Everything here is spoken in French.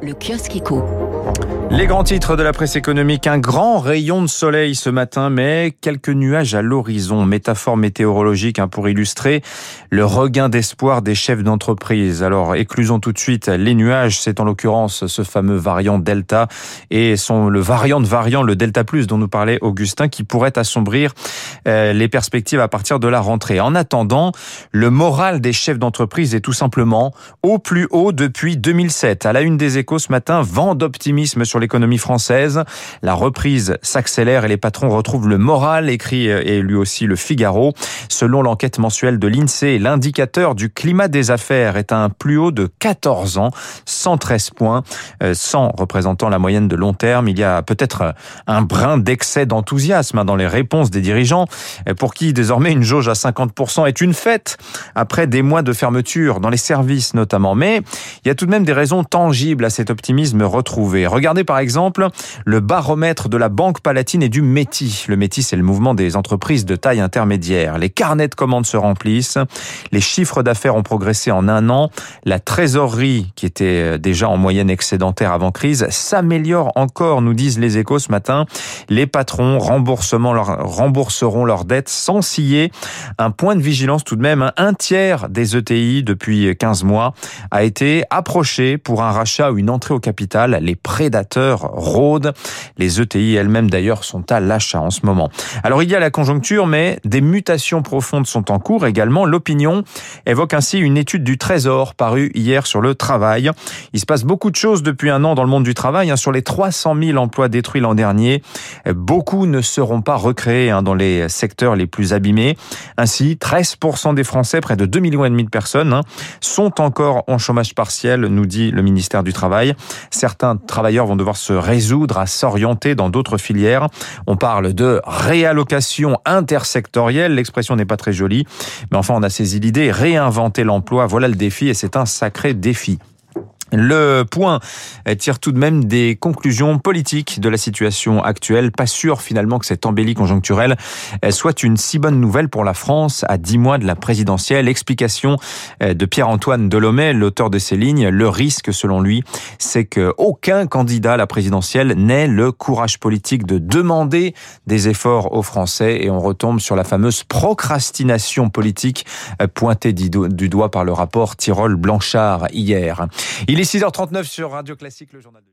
Le kiosque éco. Les grands titres de la presse économique, un grand rayon de soleil ce matin, mais quelques nuages à l'horizon. Métaphore météorologique hein, pour illustrer le regain d'espoir des chefs d'entreprise. Alors, éclusons tout de suite les nuages. C'est en l'occurrence ce fameux variant Delta et son, le variant de variant, le Delta Plus dont nous parlait Augustin, qui pourrait assombrir euh, les perspectives à partir de la rentrée. En attendant, le moral des chefs d'entreprise est tout simplement au plus haut depuis 2007. À la une des échos ce matin, vent d'optimisme sur l'économie française. La reprise s'accélère et les patrons retrouvent le moral, écrit euh, et lui aussi le Figaro. Selon l'enquête mensuelle de l'INSEE, l'indicateur du climat des affaires est à un plus haut de 14 ans, 113 points, 100 euh, représentant la moyenne de long terme. Il y a peut-être un brin d'excès d'enthousiasme hein, dans les réponses des dirigeants, euh, pour qui désormais une jauge à 50% est une fête, après des mois de fermeture dans les services notamment. Mais il y a tout de même des raisons tangibles à cet optimisme retrouvé. Regardez par exemple le baromètre de la Banque Palatine et du METI. Le METI, c'est le mouvement des entreprises de taille intermédiaire. Les carnets de commandes se remplissent, les chiffres d'affaires ont progressé en un an, la trésorerie, qui était déjà en moyenne excédentaire avant crise, s'améliore encore, nous disent les échos ce matin. Les patrons rembourseront leurs dettes sans scier. Un point de vigilance tout de même, un tiers des ETI depuis 15 mois a été approché pour un rachat ou une entrée au capital. Les prédateurs rôdent. Les ETI elles-mêmes d'ailleurs sont à l'achat en ce moment. Alors il y a la conjoncture, mais des mutations profondes sont en cours également. L'opinion évoque ainsi une étude du Trésor parue hier sur le travail. Il se passe beaucoup de choses depuis un an dans le monde du travail. Hein. Sur les 300 000 emplois détruits l'an dernier, beaucoup ne seront pas recréés hein, dans les secteurs les plus abîmés. Ainsi, 13% des Français, près de 2 millions de personnes, hein, sont encore en chômage partiel, nous dit le ministère du Travail. Certains travailleurs vont devoir se résoudre à s'orienter dans d'autres filières. On parle de réallocation intersectorielle. L'expression n'est pas très jolie, mais enfin on a saisi l'idée. Réinventer l'emploi, voilà le défi et c'est un sacré défi. Le point tire tout de même des conclusions politiques de la situation actuelle. Pas sûr finalement que cette embellie conjoncturelle soit une si bonne nouvelle pour la France à dix mois de la présidentielle. Explication de Pierre-Antoine Delomé, l'auteur de ces lignes. Le risque, selon lui, c'est qu'aucun candidat à la présidentielle n'ait le courage politique de demander des efforts aux Français et on retombe sur la fameuse procrastination politique pointée du doigt par le rapport Tirol-Blanchard hier. Il est 6h39 sur Radio Classique, le journal de